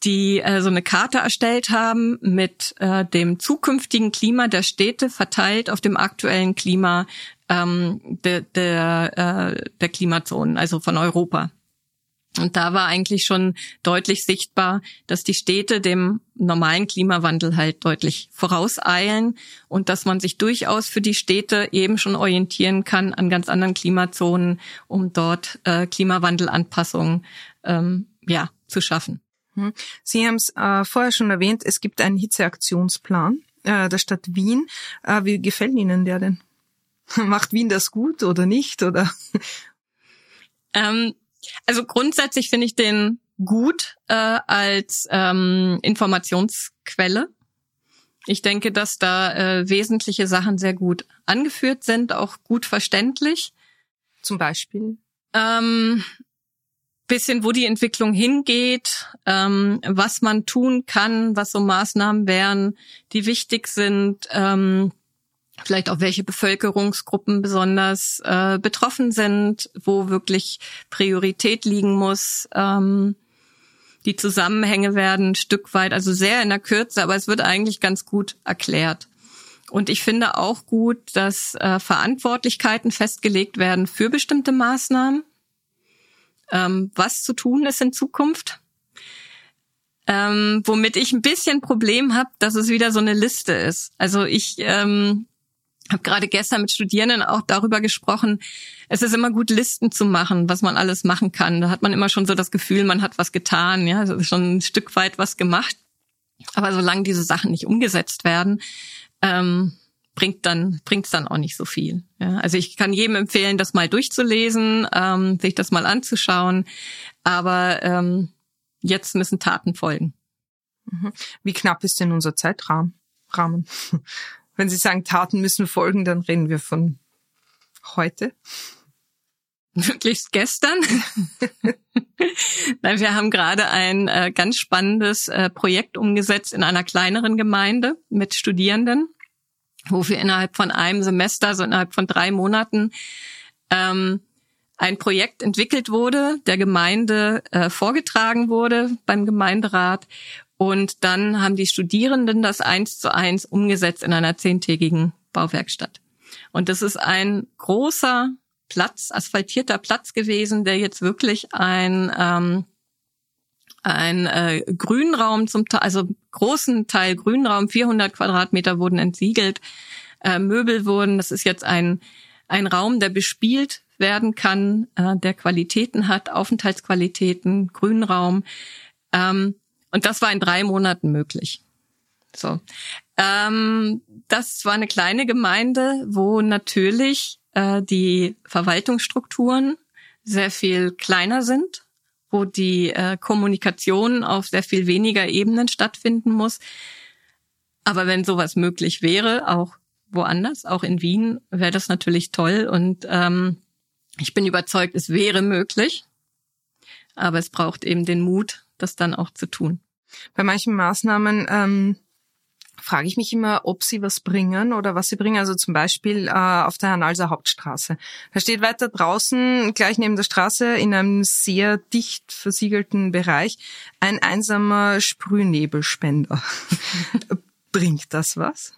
die äh, so eine Karte erstellt haben mit äh, dem zukünftigen Klima der Städte verteilt auf dem aktuellen Klima ähm, der, der, äh, der Klimazonen, also von Europa. Und da war eigentlich schon deutlich sichtbar, dass die Städte dem normalen Klimawandel halt deutlich vorauseilen und dass man sich durchaus für die Städte eben schon orientieren kann an ganz anderen Klimazonen, um dort äh, Klimawandelanpassungen ähm, ja, zu schaffen. Hm. Sie haben es äh, vorher schon erwähnt, es gibt einen Hitzeaktionsplan äh, der Stadt Wien. Äh, wie gefällt Ihnen der denn? *laughs* Macht Wien das gut oder nicht? Oder? Ähm, also grundsätzlich finde ich den gut äh, als ähm, Informationsquelle. Ich denke, dass da äh, wesentliche Sachen sehr gut angeführt sind, auch gut verständlich. Zum Beispiel? Ähm, bisschen, wo die Entwicklung hingeht, ähm, was man tun kann, was so Maßnahmen wären, die wichtig sind. Ähm, vielleicht auch welche Bevölkerungsgruppen besonders äh, betroffen sind, wo wirklich Priorität liegen muss. Ähm, die Zusammenhänge werden ein Stück weit, also sehr in der Kürze, aber es wird eigentlich ganz gut erklärt. Und ich finde auch gut, dass äh, Verantwortlichkeiten festgelegt werden für bestimmte Maßnahmen, ähm, was zu tun ist in Zukunft. Ähm, womit ich ein bisschen Problem habe, dass es wieder so eine Liste ist. Also ich ähm, habe gerade gestern mit Studierenden auch darüber gesprochen. Es ist immer gut, Listen zu machen, was man alles machen kann. Da hat man immer schon so das Gefühl, man hat was getan, ja, also schon ein Stück weit was gemacht. Aber solange diese Sachen nicht umgesetzt werden, ähm, bringt dann bringt's dann auch nicht so viel. Ja, also ich kann jedem empfehlen, das mal durchzulesen, ähm, sich das mal anzuschauen. Aber ähm, jetzt müssen Taten folgen. Mhm. Wie knapp ist denn unser Zeitrahmen? Wenn Sie sagen, Taten müssen folgen, dann reden wir von heute. Möglichst gestern. Nein, wir haben gerade ein äh, ganz spannendes äh, Projekt umgesetzt in einer kleineren Gemeinde mit Studierenden, wo wir innerhalb von einem Semester, also innerhalb von drei Monaten, ähm, ein Projekt entwickelt wurde, der Gemeinde äh, vorgetragen wurde beim Gemeinderat und dann haben die Studierenden das eins zu eins umgesetzt in einer zehntägigen Bauwerkstatt. Und das ist ein großer Platz, asphaltierter Platz gewesen, der jetzt wirklich ein ähm, ein äh, Grünraum zum Teil, also großen Teil Grünraum, 400 Quadratmeter wurden entsiegelt, äh, Möbel wurden. Das ist jetzt ein ein Raum, der bespielt werden kann, äh, der Qualitäten hat, Aufenthaltsqualitäten, Grünraum. Ähm, und das war in drei Monaten möglich. So. Ähm, das war eine kleine Gemeinde, wo natürlich äh, die Verwaltungsstrukturen sehr viel kleiner sind, wo die äh, Kommunikation auf sehr viel weniger Ebenen stattfinden muss. Aber wenn sowas möglich wäre, auch woanders. Auch in Wien wäre das natürlich toll und ähm, ich bin überzeugt, es wäre möglich. Aber es braucht eben den Mut, das dann auch zu tun. Bei manchen Maßnahmen ähm, frage ich mich immer, ob sie was bringen oder was sie bringen. Also zum Beispiel äh, auf der Hanalser Hauptstraße. Da steht weiter draußen, gleich neben der Straße, in einem sehr dicht versiegelten Bereich, ein einsamer Sprühnebelspender. *laughs* Bringt das was?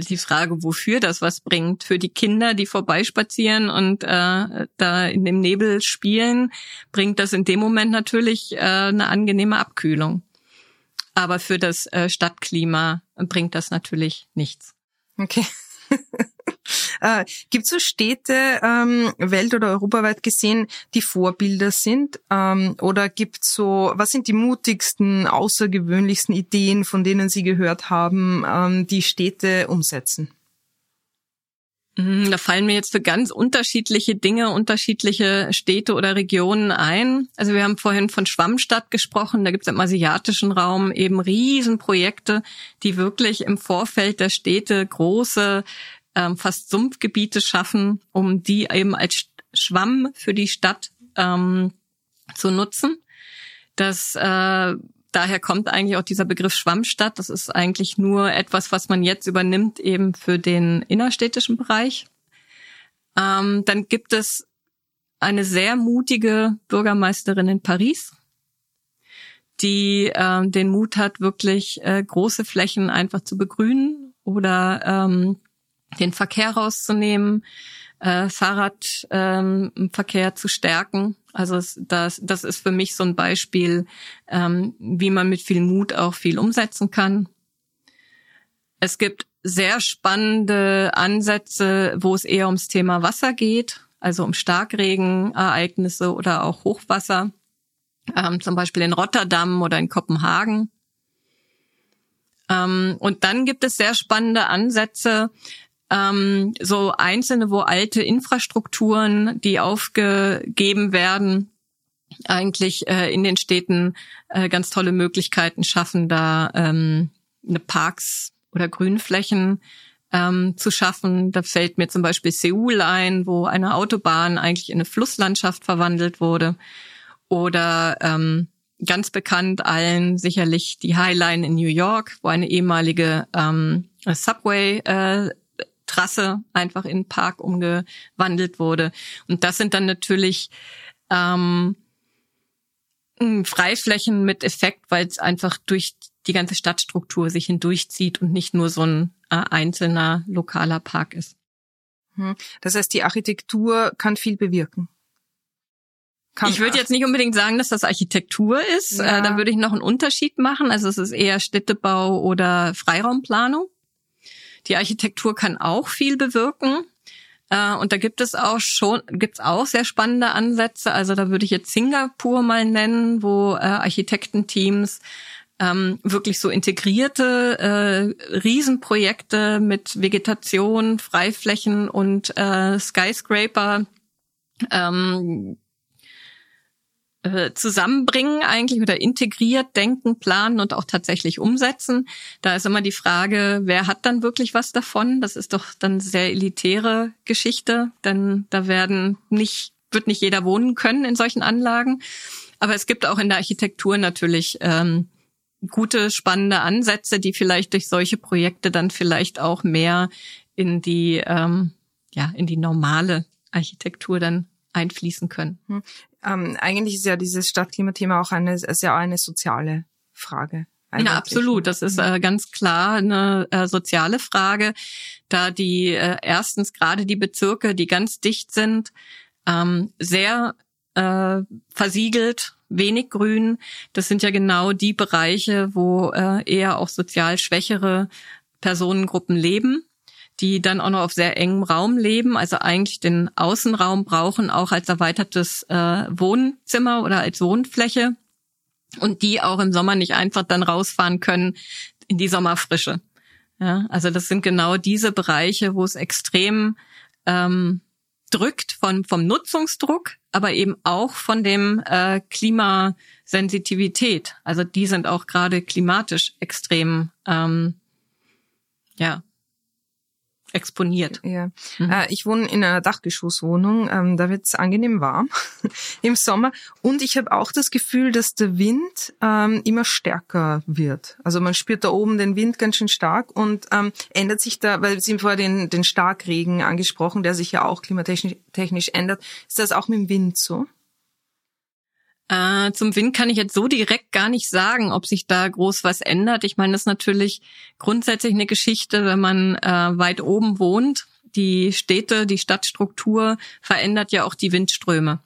Die Frage, wofür das was bringt. Für die Kinder, die vorbeispazieren und äh, da in dem Nebel spielen, bringt das in dem Moment natürlich äh, eine angenehme Abkühlung. Aber für das äh, Stadtklima bringt das natürlich nichts. Okay. *laughs* äh, Gibt es so Städte, ähm, welt- oder europaweit gesehen, die Vorbilder sind? Ähm, oder gibt so, was sind die mutigsten, außergewöhnlichsten Ideen, von denen Sie gehört haben, ähm, die Städte umsetzen? Mhm, da fallen mir jetzt für ganz unterschiedliche Dinge, unterschiedliche Städte oder Regionen ein. Also wir haben vorhin von Schwammstadt gesprochen, da gibt es im asiatischen Raum eben Riesenprojekte, die wirklich im Vorfeld der Städte große, ähm, fast Sumpfgebiete schaffen, um die eben als Schwamm für die Stadt ähm, zu nutzen. Das äh, daher kommt eigentlich auch dieser Begriff Schwammstadt. Das ist eigentlich nur etwas, was man jetzt übernimmt eben für den innerstädtischen Bereich. Ähm, dann gibt es eine sehr mutige Bürgermeisterin in Paris, die ähm, den Mut hat, wirklich äh, große Flächen einfach zu begrünen oder ähm, den Verkehr rauszunehmen, äh, Fahrradverkehr ähm, zu stärken. Also das, das ist für mich so ein Beispiel, ähm, wie man mit viel Mut auch viel umsetzen kann. Es gibt sehr spannende Ansätze, wo es eher ums Thema Wasser geht, also um Starkregenereignisse oder auch Hochwasser, ähm, zum Beispiel in Rotterdam oder in Kopenhagen. Ähm, und dann gibt es sehr spannende Ansätze, ähm, so einzelne, wo alte Infrastrukturen, die aufgegeben werden, eigentlich äh, in den Städten äh, ganz tolle Möglichkeiten schaffen, da ähm, eine Parks oder Grünflächen ähm, zu schaffen. Da fällt mir zum Beispiel Seoul ein, wo eine Autobahn eigentlich in eine Flusslandschaft verwandelt wurde. Oder ähm, ganz bekannt allen sicherlich die Highline in New York, wo eine ehemalige ähm, Subway äh, Trasse einfach in Park umgewandelt wurde. Und das sind dann natürlich ähm, Freiflächen mit Effekt, weil es einfach durch die ganze Stadtstruktur sich hindurchzieht und nicht nur so ein äh, einzelner lokaler Park ist. Hm. Das heißt, die Architektur kann viel bewirken. Kann ich würde jetzt nicht unbedingt sagen, dass das Architektur ist. Ja. Äh, da würde ich noch einen Unterschied machen. Also es ist eher Städtebau oder Freiraumplanung. Die Architektur kann auch viel bewirken. Äh, und da gibt es auch schon, gibt's auch sehr spannende Ansätze. Also da würde ich jetzt Singapur mal nennen, wo äh, Architektenteams ähm, wirklich so integrierte äh, Riesenprojekte mit Vegetation, Freiflächen und äh, Skyscraper ähm, äh, zusammenbringen eigentlich oder integriert denken, planen und auch tatsächlich umsetzen. Da ist immer die Frage, wer hat dann wirklich was davon? Das ist doch dann sehr elitäre Geschichte, denn da werden nicht, wird nicht jeder wohnen können in solchen Anlagen. Aber es gibt auch in der Architektur natürlich ähm, gute, spannende Ansätze, die vielleicht durch solche Projekte dann vielleicht auch mehr in die, ähm, ja, in die normale Architektur dann einfließen können. Hm. Ähm, eigentlich ist ja dieses Stadtklimathema auch eine, ist ja eine soziale Frage. Ja, absolut. Das ist äh, ganz klar eine äh, soziale Frage, da die äh, erstens gerade die Bezirke, die ganz dicht sind, ähm, sehr äh, versiegelt, wenig grün. Das sind ja genau die Bereiche, wo äh, eher auch sozial schwächere Personengruppen leben die dann auch noch auf sehr engem Raum leben, also eigentlich den Außenraum brauchen, auch als erweitertes äh, Wohnzimmer oder als Wohnfläche und die auch im Sommer nicht einfach dann rausfahren können in die Sommerfrische. Ja, also das sind genau diese Bereiche, wo es extrem ähm, drückt von, vom Nutzungsdruck, aber eben auch von dem äh, Klimasensitivität. Also die sind auch gerade klimatisch extrem ähm, ja, exponiert. Ja. Mhm. Äh, ich wohne in einer Dachgeschosswohnung, ähm, da wird es angenehm warm *laughs* im Sommer. Und ich habe auch das Gefühl, dass der Wind ähm, immer stärker wird. Also man spürt da oben den Wind ganz schön stark und ähm, ändert sich da, weil Sie haben vorher den, den Starkregen angesprochen, der sich ja auch klimatechnisch technisch ändert. Ist das auch mit dem Wind so? Äh, zum Wind kann ich jetzt so direkt gar nicht sagen, ob sich da groß was ändert. Ich meine, das ist natürlich grundsätzlich eine Geschichte, wenn man äh, weit oben wohnt. Die Städte, die Stadtstruktur verändert ja auch die Windströme.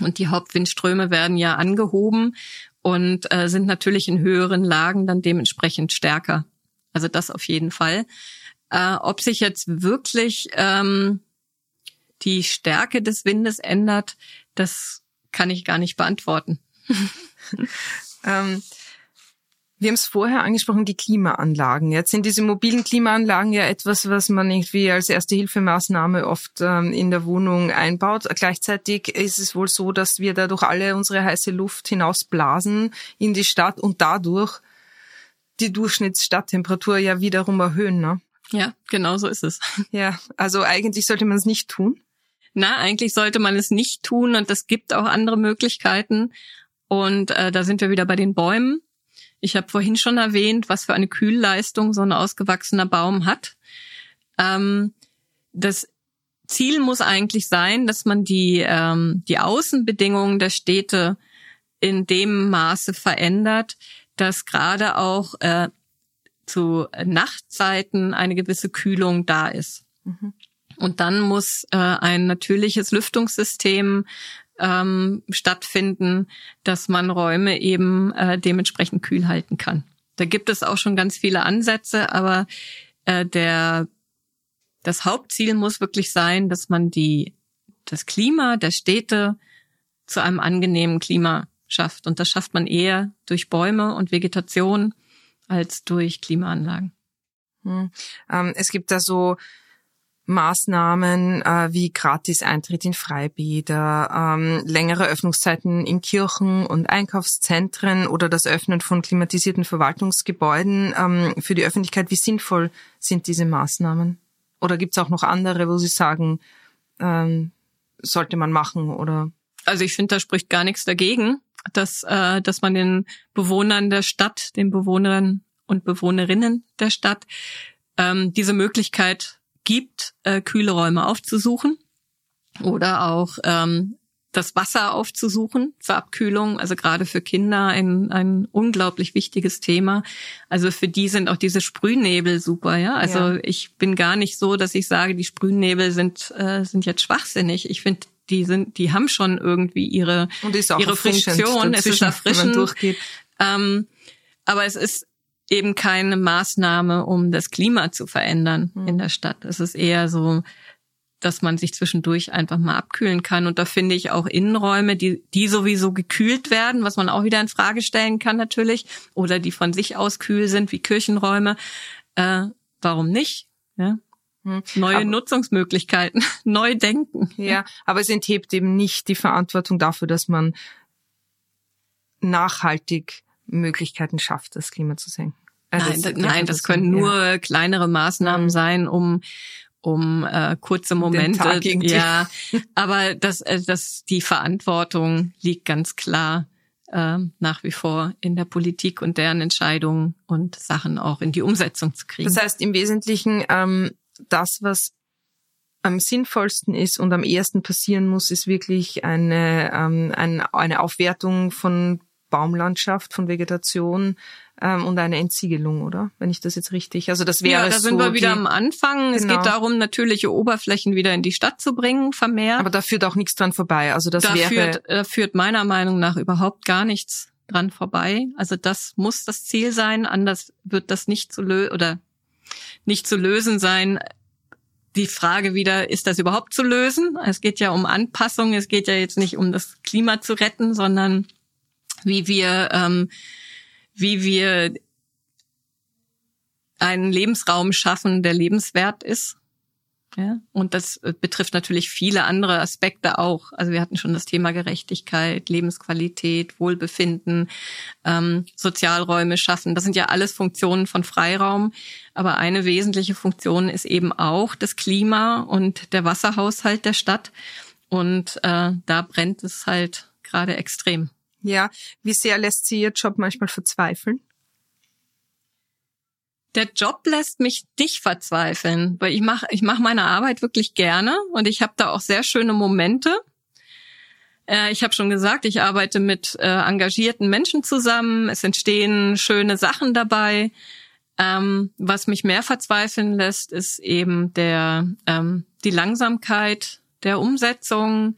Und die Hauptwindströme werden ja angehoben und äh, sind natürlich in höheren Lagen dann dementsprechend stärker. Also das auf jeden Fall. Äh, ob sich jetzt wirklich ähm, die Stärke des Windes ändert, das kann ich gar nicht beantworten. *laughs* ähm, wir haben es vorher angesprochen, die Klimaanlagen. Jetzt sind diese mobilen Klimaanlagen ja etwas, was man irgendwie als erste Hilfemaßnahme oft ähm, in der Wohnung einbaut. Gleichzeitig ist es wohl so, dass wir dadurch alle unsere heiße Luft hinausblasen in die Stadt und dadurch die Durchschnittsstadttemperatur ja wiederum erhöhen. Ne? Ja, genau so ist es. Ja, also eigentlich sollte man es nicht tun na, eigentlich sollte man es nicht tun und es gibt auch andere Möglichkeiten. Und äh, da sind wir wieder bei den Bäumen. Ich habe vorhin schon erwähnt, was für eine Kühlleistung so ein ausgewachsener Baum hat. Ähm, das Ziel muss eigentlich sein, dass man die, ähm, die Außenbedingungen der Städte in dem Maße verändert, dass gerade auch äh, zu Nachtzeiten eine gewisse Kühlung da ist. Mhm. Und dann muss äh, ein natürliches Lüftungssystem ähm, stattfinden, dass man Räume eben äh, dementsprechend kühl halten kann. Da gibt es auch schon ganz viele Ansätze, aber äh, der das Hauptziel muss wirklich sein, dass man die das Klima der Städte zu einem angenehmen Klima schafft. Und das schafft man eher durch Bäume und Vegetation als durch Klimaanlagen. Hm. Ähm, es gibt da so Maßnahmen äh, wie Gratis-Eintritt in Freibäder, ähm, längere Öffnungszeiten in Kirchen und Einkaufszentren oder das Öffnen von klimatisierten Verwaltungsgebäuden ähm, für die Öffentlichkeit. Wie sinnvoll sind diese Maßnahmen? Oder gibt es auch noch andere, wo Sie sagen, ähm, sollte man machen oder? Also ich finde, da spricht gar nichts dagegen, dass, äh, dass man den Bewohnern der Stadt, den Bewohnern und Bewohnerinnen der Stadt ähm, diese Möglichkeit gibt, äh, kühle Räume aufzusuchen oder auch ähm, das Wasser aufzusuchen zur Abkühlung, also gerade für Kinder ein, ein unglaublich wichtiges Thema. Also für die sind auch diese Sprühnebel super, ja. Also ja. ich bin gar nicht so, dass ich sage, die Sprühnebel sind äh, sind jetzt schwachsinnig. Ich finde, die sind, die haben schon irgendwie ihre ihre Funktion. Es ist erfrischend. Ähm, aber es ist eben keine Maßnahme, um das Klima zu verändern mhm. in der Stadt. Es ist eher so, dass man sich zwischendurch einfach mal abkühlen kann. Und da finde ich auch Innenräume, die, die sowieso gekühlt werden, was man auch wieder in Frage stellen kann natürlich, oder die von sich aus kühl sind, wie Kirchenräume. Äh, warum nicht? Ja? Hm. Neue aber, Nutzungsmöglichkeiten, *laughs* neu denken. Ja, aber es enthebt eben nicht die Verantwortung dafür, dass man nachhaltig Möglichkeiten schafft, das Klima zu senken. Also nein, das, nein, das können nur ja. kleinere Maßnahmen mhm. sein, um um äh, kurze Momente. Ja, aber das, äh, das die Verantwortung liegt ganz klar äh, nach wie vor in der Politik und deren Entscheidungen und Sachen auch in die Umsetzung zu kriegen. Das heißt im Wesentlichen ähm, das, was am sinnvollsten ist und am ersten passieren muss, ist wirklich eine, ähm, eine, eine Aufwertung von Baumlandschaft, von Vegetation ähm, und eine Entsiegelung, oder? Wenn ich das jetzt richtig. Also das wäre Ja, da sind so wir wieder die, am Anfang. Genau. Es geht genau. darum, natürliche Oberflächen wieder in die Stadt zu bringen, vermehrt. Aber da führt auch nichts dran vorbei. Also das da wäre. Führt, da führt meiner Meinung nach überhaupt gar nichts dran vorbei. Also das muss das Ziel sein, anders wird das nicht zu lösen oder nicht zu lösen sein. Die Frage wieder, ist das überhaupt zu lösen? Es geht ja um Anpassung, es geht ja jetzt nicht um das Klima zu retten, sondern wie wir, ähm, wie wir einen Lebensraum schaffen, der lebenswert ist. Ja, und das äh, betrifft natürlich viele andere Aspekte auch. Also wir hatten schon das Thema Gerechtigkeit, Lebensqualität, Wohlbefinden, ähm, Sozialräume schaffen. Das sind ja alles Funktionen von Freiraum. Aber eine wesentliche Funktion ist eben auch das Klima und der Wasserhaushalt der Stadt. Und äh, da brennt es halt gerade extrem. Ja, wie sehr lässt Sie Ihr Job manchmal verzweifeln? Der Job lässt mich nicht verzweifeln, weil ich mache ich mach meine Arbeit wirklich gerne und ich habe da auch sehr schöne Momente. Äh, ich habe schon gesagt, ich arbeite mit äh, engagierten Menschen zusammen. Es entstehen schöne Sachen dabei. Ähm, was mich mehr verzweifeln lässt, ist eben der ähm, die Langsamkeit der Umsetzung.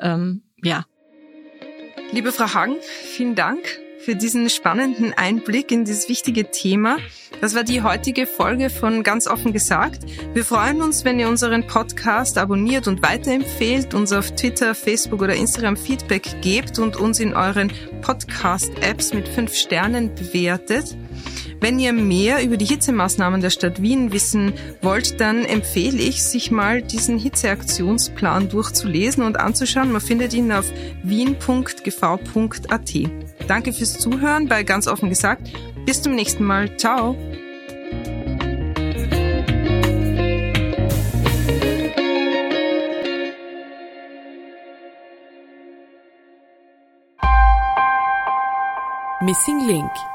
Ähm, ja. Liebe Frau Hagen, vielen Dank für diesen spannenden Einblick in dieses wichtige Thema. Das war die heutige Folge von Ganz offen gesagt. Wir freuen uns, wenn ihr unseren Podcast abonniert und weiterempfehlt, uns auf Twitter, Facebook oder Instagram Feedback gebt und uns in euren Podcast-Apps mit fünf Sternen bewertet. Wenn ihr mehr über die Hitzemaßnahmen der Stadt Wien wissen wollt, dann empfehle ich, sich mal diesen Hitzeaktionsplan durchzulesen und anzuschauen. Man findet ihn auf wien.gv.at. Danke fürs Zuhören bei Ganz offen gesagt. Bis zum nächsten Mal. Ciao. Missing Link